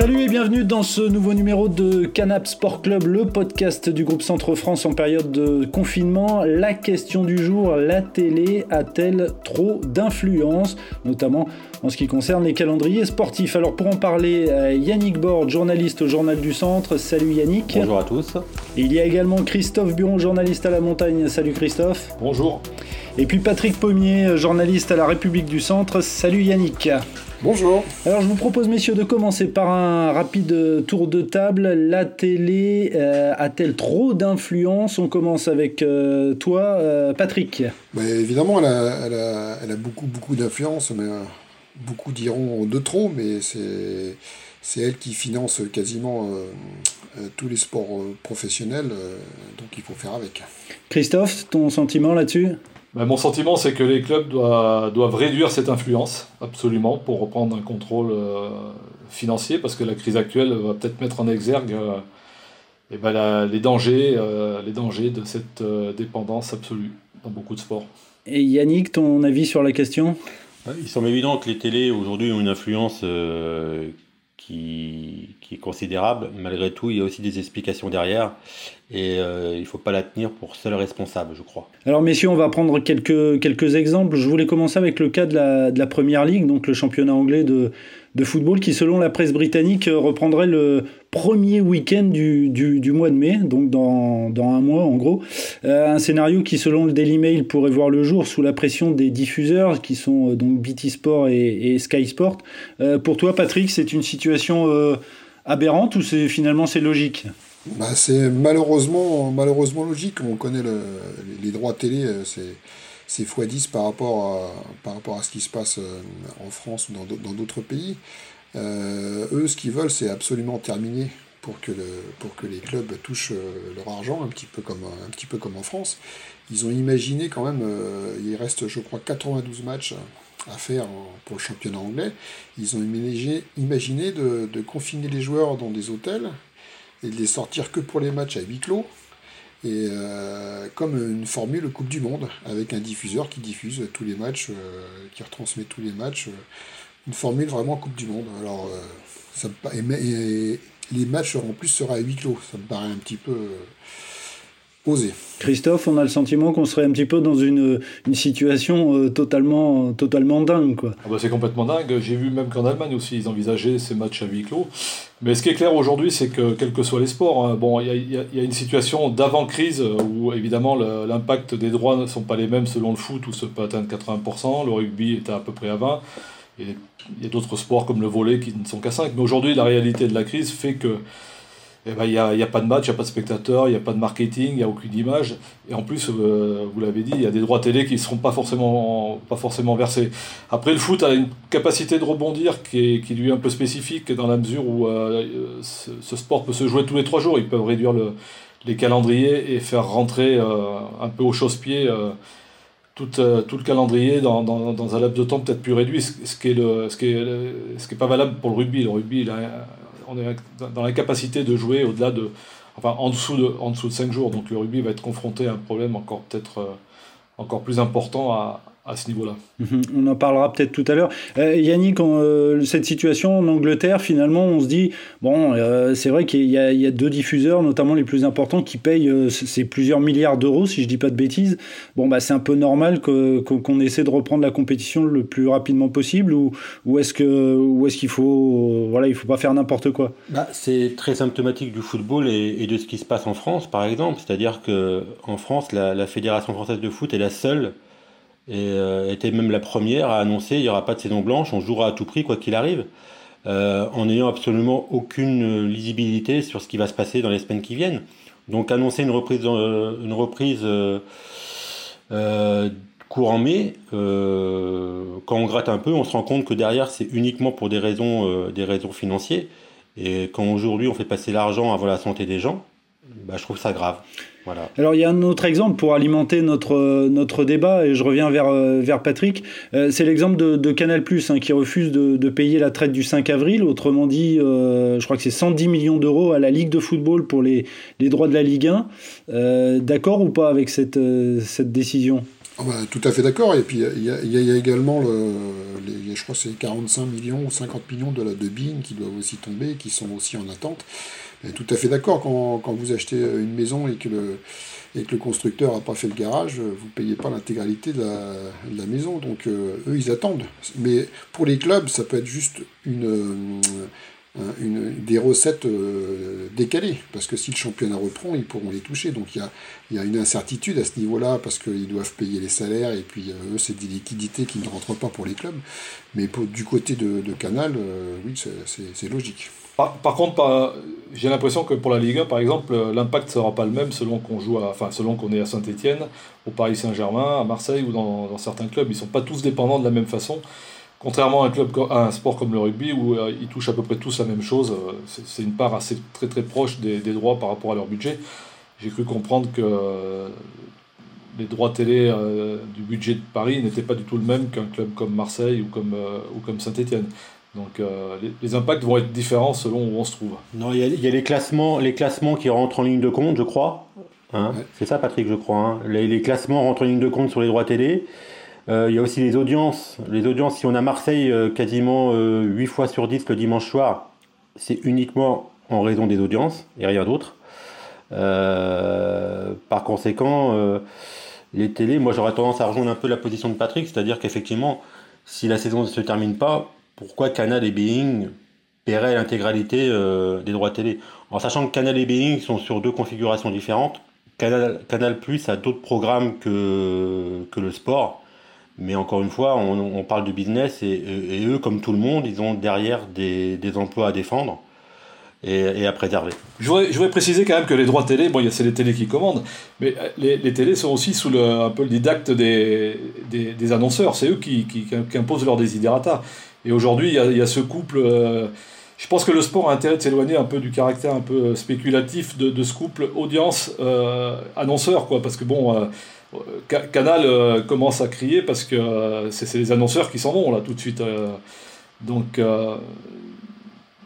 Salut et bienvenue dans ce nouveau numéro de Canap Sport Club, le podcast du groupe Centre France en période de confinement. La question du jour, la télé a-t-elle trop d'influence, notamment en ce qui concerne les calendriers sportifs? Alors pour en parler, euh, Yannick Bord, journaliste au Journal du Centre. Salut Yannick. Bonjour à tous. il y a également Christophe Buron, journaliste à la montagne. Salut Christophe. Bonjour. Et puis Patrick Pommier, journaliste à la République du Centre. Salut Yannick. Bonjour. Alors je vous propose messieurs de commencer par un rapide tour de table. La télé euh, a-t-elle trop d'influence? On commence avec euh, toi euh, Patrick. Bah, évidemment elle a, elle a, beaucoup beaucoup d'influence, mais beaucoup diront de trop, mais c'est c'est elle qui finance quasiment tous les sports professionnels, donc il faut faire avec. Christophe, ton sentiment là-dessus? Ben, mon sentiment, c'est que les clubs doivent, doivent, réduire cette influence, absolument, pour reprendre un contrôle euh, financier, parce que la crise actuelle va peut-être mettre en exergue euh, eh ben, les, dangers, euh, les dangers de cette dépendance absolue dans beaucoup de sports. Et Yannick, ton avis sur la question? Il semble évident que les télés aujourd'hui ont une influence qui, est considérable. Malgré tout, il y a aussi des explications derrière et euh, il ne faut pas la tenir pour seul responsable, je crois. Alors messieurs, on va prendre quelques, quelques exemples. Je voulais commencer avec le cas de la, de la Première Ligue, donc le championnat anglais de, de football, qui selon la presse britannique reprendrait le premier week-end du, du, mois de mai, donc dans, dans un mois en gros. Euh, un scénario qui selon le Daily Mail pourrait voir le jour sous la pression des diffuseurs, qui sont euh, donc BT Sport et, Sky Sport. pour toi Patrick, c'est une situation aberrante ou c'est finalement c'est logique? Bah, c'est malheureusement, malheureusement logique. On connaît le, les droits télé, euh, c'est, c'est x10 par rapport, à, par rapport à ce qui se passe euh, en France ou dans, d'autres pays. Euh, eux, ce qu'ils veulent, c'est absolument terminer pour que, pour que les clubs touchent leur argent, un petit, peu comme, un petit peu comme en France. Ils ont imaginé quand même, il reste, je crois, 92 matchs à faire pour le championnat anglais. Ils ont imaginé, imaginé de confiner les joueurs dans des hôtels et de les sortir que pour les matchs à huis clos. Et euh, comme une formule Coupe du Monde, avec un diffuseur qui diffuse tous les matchs, euh, qui retransmet tous les matchs. Euh, une formule vraiment Coupe du Monde. Alors, ça et, les matchs en plus sera à huis clos. Ça me paraît un petit peu osé. Christophe, on a le sentiment qu'on serait un petit peu dans une, une situation totalement, totalement dingue. Quoi. Ah bah c'est complètement dingue. J'ai vu même qu'en Allemagne aussi, ils envisageaient ces matchs à huis clos. Mais ce qui est clair aujourd'hui, c'est que quels que soient les sports, hein, bon, il y, y a, une situation d'avant-crise où évidemment l'impact des droits ne sont pas les mêmes selon le foot où ça peut atteindre 80%, le rugby est à, peu près à 20%, et il y a d'autres sports comme le volet qui ne sont qu'à 5%. Mais aujourd'hui, la réalité de la crise fait que il n'y a, a, pas de match, il n'y a pas de spectateurs, il n'y a pas de marketing, il n'y a aucune image. Et en plus, euh, vous l'avez dit, il y a des droits télé qui ne seront pas forcément, pas forcément versés. Après, le foot a une capacité de rebondir qui, est, qui lui est un peu spécifique dans la mesure où euh, ce, sport peut se jouer tous les trois jours. Ils peuvent réduire le, les calendriers et faire rentrer euh, un peu au chausse-pied tout, tout, le calendrier dans, dans, dans, un laps de temps peut-être plus réduit, ce, ce, qui est, ce qui est pas valable pour le rugby. Le rugby, il a on est dans la capacité de jouer au-delà de, enfin en dessous de, en dessous de 5 jours. Donc le rugby va être confronté à un problème encore peut-être euh, encore plus important à ce niveau-là. Mhm. On en parlera peut-être tout à l'heure. Euh, Yannick, euh, cette situation en Angleterre, finalement, on se dit, bon, euh, c'est vrai qu'il y, y, a deux diffuseurs, notamment les plus importants, qui payent ces plusieurs milliards d'euros, si je dis pas de bêtises. Bon, bah, c'est un peu normal qu'on essaie de reprendre la compétition le plus rapidement possible, ou, ou est-ce que, est-ce qu'il faut, voilà, il faut pas faire n'importe quoi? Bah, C'est très symptomatique du football et, et, de ce qui se passe en France, par exemple. C'est-à-dire que en France, la, la Fédération française de foot est la seule et euh, était même la première à annoncer il n'y aura pas de saison blanche, on jouera à tout prix quoi qu'il arrive, euh, en n'ayant absolument aucune lisibilité sur ce qui va se passer dans les semaines qui viennent. Donc annoncer une reprise, une reprise euh, courant mai, quand on gratte un peu, on se rend compte que derrière c'est uniquement pour des raisons, des raisons financières. Et quand aujourd'hui on fait passer l'argent avant la santé des gens, bah, je trouve ça grave. Alors il y a un autre exemple pour alimenter notre, notre débat, et je reviens vers, euh, vers Patrick, euh, c'est l'exemple de, Canal ⁇ hein, qui refuse de, payer la traite du 5 avril, autrement dit, euh, je crois que c'est 110 millions d'euros à la Ligue de football pour les, les droits de la Ligue 1. D'accord ou pas avec cette, cette décision? Ah bah, tout à fait d'accord. Et puis il y, a, également, le, je crois que c'est 45 millions ou 50 millions de, de BIN qui doivent aussi tomber, qui sont aussi en attente. tout à fait d'accord, quand, quand, vous achetez une maison et que le, et que le constructeur n'a pas fait le garage, vous ne payez pas l'intégralité de, la, maison. Donc euh, eux, ils attendent. Mais pour les clubs, ça peut être juste une, euh, une, des recettes euh, décalées. Parce que si le championnat reprend, ils pourront les toucher. Donc il y a, y a, une incertitude à ce niveau-là, parce qu'ils doivent payer les salaires, et puis eux, c'est des liquidités qui ne rentrent pas pour les clubs. Mais du côté de, de Canal, oui, c'est logique. Par, contre, j'ai l'impression que pour la Ligue 1, par exemple, l'impact ne sera pas le même selon qu'on joue, à, enfin selon qu'on est à Saint-Etienne, au Paris Saint-Germain, à Marseille ou dans, certains clubs. Ils ne sont pas tous dépendants de la même façon. Contrairement à un, club, à un sport comme le rugby où euh, ils touchent à peu près tous la même chose, euh, c'est une part assez très très proche des, droits par rapport à leur budget. J'ai cru comprendre que euh, les droits télé du budget de Paris n'étaient pas du tout le même qu'un club comme Marseille ou comme, ou comme Saint-Etienne. Donc euh, les, impacts vont être différents selon où on se trouve. Non, il y a, les, classements, les classements qui rentrent en ligne de compte, je crois. Hein? C'est ça, Patrick, je crois. Hein? Les, classements rentrent en ligne de compte sur les droits télé. Euh, il y a aussi les audiences. Les audiences, si on a Marseille euh, quasiment 8 fois sur 10 le dimanche soir, c'est uniquement en raison des audiences et rien d'autre. par conséquent, les télés, moi j'aurais tendance à rejoindre un peu la position de Patrick, c'est-à-dire qu'effectivement, si la saison ne se termine pas, pourquoi Canal et Being paieraient l'intégralité euh, des droits télé? En sachant que Canal et Being sont sur deux configurations différentes. Canal, Canal Plus a d'autres programmes que, que le sport. Mais encore une fois, on, parle de business et, eux, comme tout le monde, ils ont derrière des, des emplois à défendre et, à préserver. Je voudrais, préciser quand même que les droits télé, bon, c'est les télés qui commandent, mais euh, les, télés sont aussi sous le, un peu le didacte des, des, annonceurs. C'est eux qui, qui, imposent leur desiderata. Et aujourd'hui, il y, a, ce couple. Euh, je pense que le sport a intérêt de s'éloigner un peu du caractère un peu spéculatif de, ce couple audience-annonceur, quoi. Parce que bon. Euh, Canal commence à crier parce que c'est les annonceurs qui s'en vont là tout de suite. donc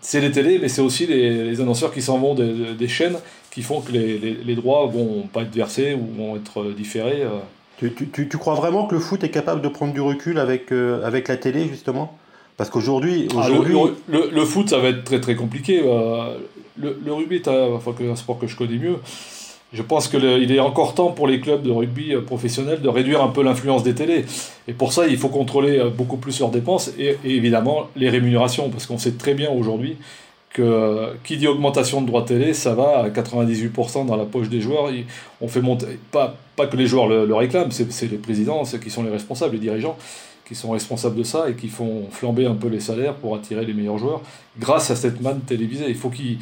c'est les télés, mais c'est aussi les, annonceurs qui s'en vont des, chaînes qui font que les, les, droits vont pas être versés ou vont être différés. Euh. Tu, tu, crois vraiment que le foot est capable de prendre du recul avec, euh, avec la télé, justement? Parce qu'aujourd'hui. Ah, le, le, foot, ça va être très très compliqué. Euh. le, le rugby est un sport que je connais mieux je pense qu'il est encore temps pour les clubs de rugby euh, professionnels de réduire un peu l'influence des télés. Et pour ça, il faut contrôler euh, beaucoup plus leurs dépenses et, évidemment les rémunérations, parce qu'on sait très bien aujourd'hui que euh, qui dit augmentation de droits télé, ça va à 98% dans la poche des joueurs. On fait monter, pas, que les joueurs le, réclament, c'est les présidents, qui sont les responsables, les dirigeants qui sont responsables de ça et qui font flamber un peu les salaires pour attirer les meilleurs joueurs grâce à cette manne télévisée. Il faut qu'il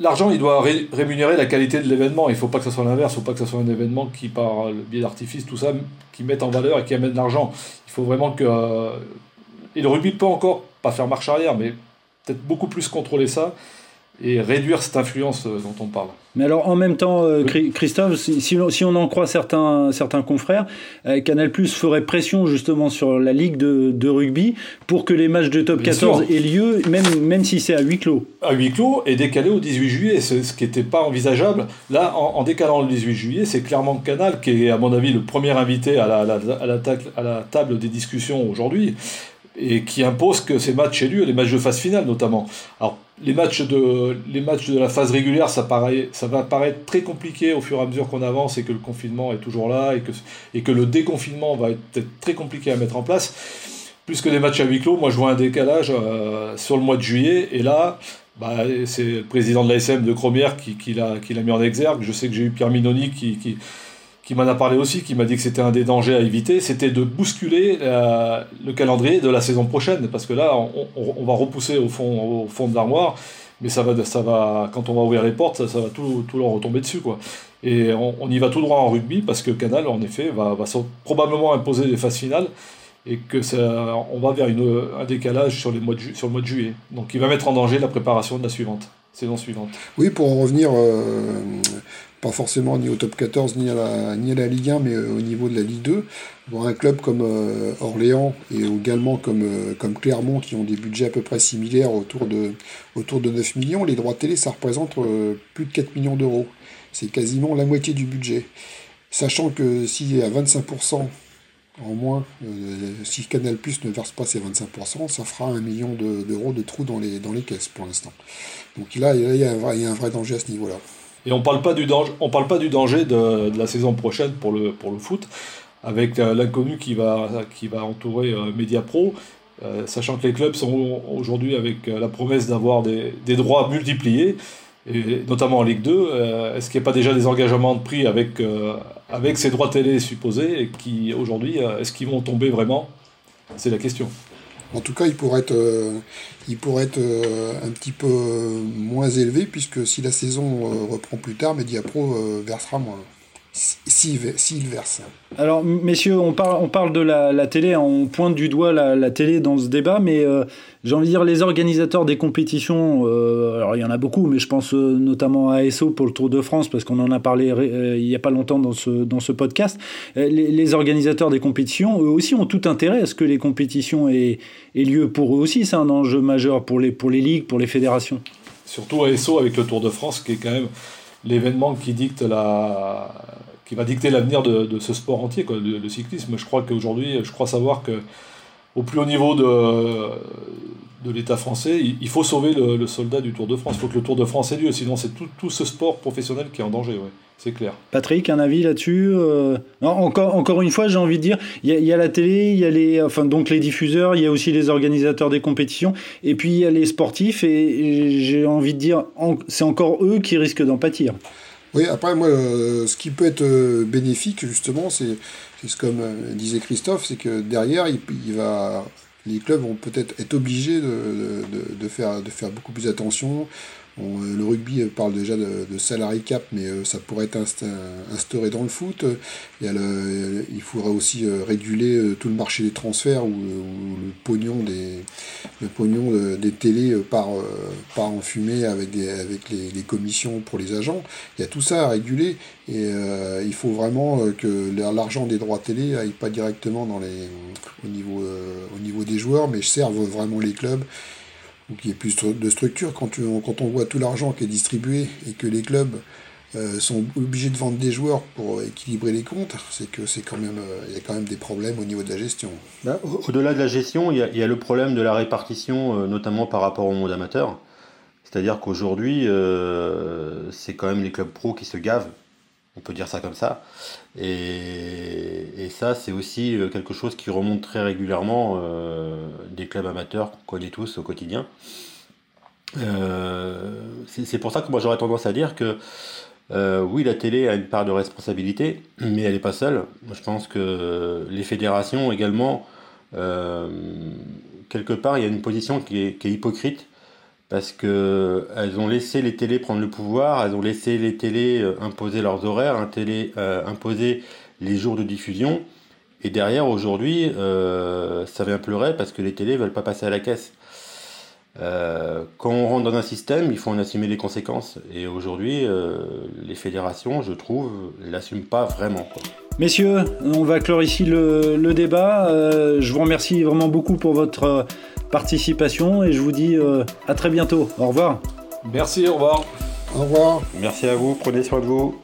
l'argent il doit rémunérer la qualité de l'événement. Il faut pas que ce soit l'inverse. Il faut pas que ce soit un événement qui par le biais d'artifice tout ça qui mette en valeur et qui amène l'argent. Il faut vraiment que et le rugby peut encore pas faire marche arrière, mais peut-être beaucoup plus contrôler ça et réduire cette influence euh, dont on parle. Mais alors en même temps, euh, Christophe, si, si, on en croit certains, certains confrères, euh, Canal Plus ferait pression justement sur la ligue de, de rugby pour que les matchs de top 14 aient lieu, même, même si c'est à huis clos. À huis clos et décalé au 18 juillet, ce qui n'était pas envisageable. Là, en, décalant le 18 juillet, c'est clairement Canal qui est à mon avis le premier invité à la, à la, à la, à la table des discussions aujourd'hui et qui impose que ces matchs aient lieu, les matchs de phase finale notamment. Alors les matchs de, les matchs de la phase régulière, ça, paraît, ça va paraître très compliqué au fur et à mesure qu'on avance et que le confinement est toujours là et que, et que le déconfinement va être très compliqué à mettre en place. Plus que des matchs à huis clos, moi je vois un décalage euh, sur le mois de juillet et là, bah, c'est le président de l'ASM de Cromière qui, qui l'a mis en exergue. Je sais que j'ai eu Pierre Minoni qui, qui m'en a parlé aussi, qui m'a dit que c'était un des dangers à éviter, c'était de bousculer euh, le calendrier de la saison prochaine, parce que là, on, va repousser au fond, au fond de l'armoire, mais ça va, ça va, quand on va ouvrir les portes, ça, va tout, tout leur retomber dessus, quoi. Et on, y va tout droit en rugby, parce que Canal, en effet, va, va probablement imposer des phases finales, et que ça, on va vers une, un décalage sur, les mois de sur le mois de juillet. Donc il va mettre en danger la préparation de la suivante, saison suivante. Oui, pour en revenir euh, pas forcément ni au top 14 ni à la, ni à la Ligue 1, mais euh, au niveau de la Ligue 2. Bon, un club comme euh, Orléans et également comme, euh, comme Clermont qui ont des budgets à peu près similaires autour de, autour de 9 millions, les droits télé ça représente plus de 4 millions d'euros. C'est quasiment la moitié du budget. Sachant que est à 25% en moins, si Canal Plus ne verse pas ses 25%, ça fera un million d'euros de, trous dans les, dans les caisses pour l'instant. Donc là, il y a un vrai danger à ce niveau-là. Et on parle pas du danger, on parle pas du danger de, de, la saison prochaine pour le, pour le foot, avec l'inconnu qui va, qui va entourer euh, Mediapro. Euh, sachant que les clubs sont aujourd'hui avec euh, la promesse d'avoir des, des, droits multipliés, et notamment en Ligue 2, euh, est-ce qu'il n'y a pas déjà des engagements de prix avec, avec ces droits télé supposés, et qui aujourd'hui, est-ce qu'ils vont tomber vraiment? C'est la question. En tout cas, il pourrait être, pourrait être un petit peu moins élevé, puisque si la saison reprend plus tard, Mediapro versera moins s'il verse. Alors, messieurs, on parle, on parle de la, télé, on pointe du doigt la, télé dans ce débat, mais euh, j'ai envie de dire, les organisateurs des compétitions, euh, alors il y en a beaucoup, mais je pense euh, notamment à ASO pour le Tour de France, parce qu'on en a parlé il n'y a pas longtemps dans ce, dans ce podcast. Les, organisateurs des compétitions, eux aussi, ont tout intérêt à ce que les compétitions aient, lieu. Pour eux aussi, c'est un enjeu majeur pour les, pour les ligues, pour les fédérations. Surtout ASO avec le Tour de France, qui est quand même l'événement qui dicte la qui va dicter l'avenir de, ce sport entier, quoi, le, cyclisme. Je crois qu'aujourd'hui, je crois savoir que au plus haut niveau de, l'État français, il, faut sauver le, soldat du Tour de France. Il faut que le Tour de France ait lieu, sinon c'est tout, ce sport professionnel qui est en danger. C'est clair. Patrick, un avis là-dessus euh, encore, encore une fois, j'ai envie de dire, il y, y, a la télé, il y a les, enfin, donc les diffuseurs, il y a aussi les organisateurs des compétitions, et puis il y a les sportifs, et j'ai envie de dire, c'est encore eux qui risquent d'en pâtir. Oui, après, moi, euh, ce qui peut être euh, bénéfique, justement, c'est comme euh, disait Christophe, c'est que derrière, il, va, les clubs vont peut-être être obligés de, de, faire, de faire beaucoup plus attention euh, le rugby parle déjà de, de salary cap, mais euh, ça pourrait être instauré dans le foot. Il, y aussi euh, réguler tout le marché des transferts où, le pognon des, le pognon télés part, en fumée avec, les, commissions pour les agents. Il y a tout ça à réguler et il faut vraiment que l'argent des droits télé aille pas directement dans les, au, niveau, au niveau des joueurs, mais serve vraiment les clubs ou qu'il y ait plus de structure. Quand, quand on voit tout l'argent qui est distribué et que les clubs euh, sont obligés de vendre des joueurs pour équilibrer les comptes, c'est que c'est quand même euh, il y a quand même des problèmes au niveau de la gestion. Bah, au-delà de la gestion, il y, a, le problème de la répartition, euh, notamment par rapport au monde amateur. C'est-à-dire qu'aujourd'hui, c'est quand même les clubs pro qui se gavent on peut dire ça comme ça. Et, ça, c'est aussi euh, quelque chose qui remonte très régulièrement euh, des clubs amateurs qu'on connaît tous au quotidien. Euh, c'est pour ça que moi j'aurais tendance à dire que oui, la télé a une part de responsabilité, mais elle n'est pas seule. Je pense que les fédérations également, quelque part, il y a une position qui est hypocrite parce qu'elles ont laissé les télés prendre le pouvoir, elles ont laissé les télés euh, imposer leurs horaires, euh, imposer les jours de diffusion. Et derrière, aujourd'hui, euh, ça vient pleurer parce que les télés veulent pas passer à la caisse. quand on rentre dans un système, il faut en assumer les conséquences. Et aujourd'hui, les fédérations, je trouve, l'assument pas vraiment. Messieurs, on va clore ici le, le débat. je vous remercie vraiment beaucoup pour votre participation et je vous dis euh, à très bientôt. Au revoir. Merci, au revoir. Au revoir. Merci à vous, prenez soin de vous.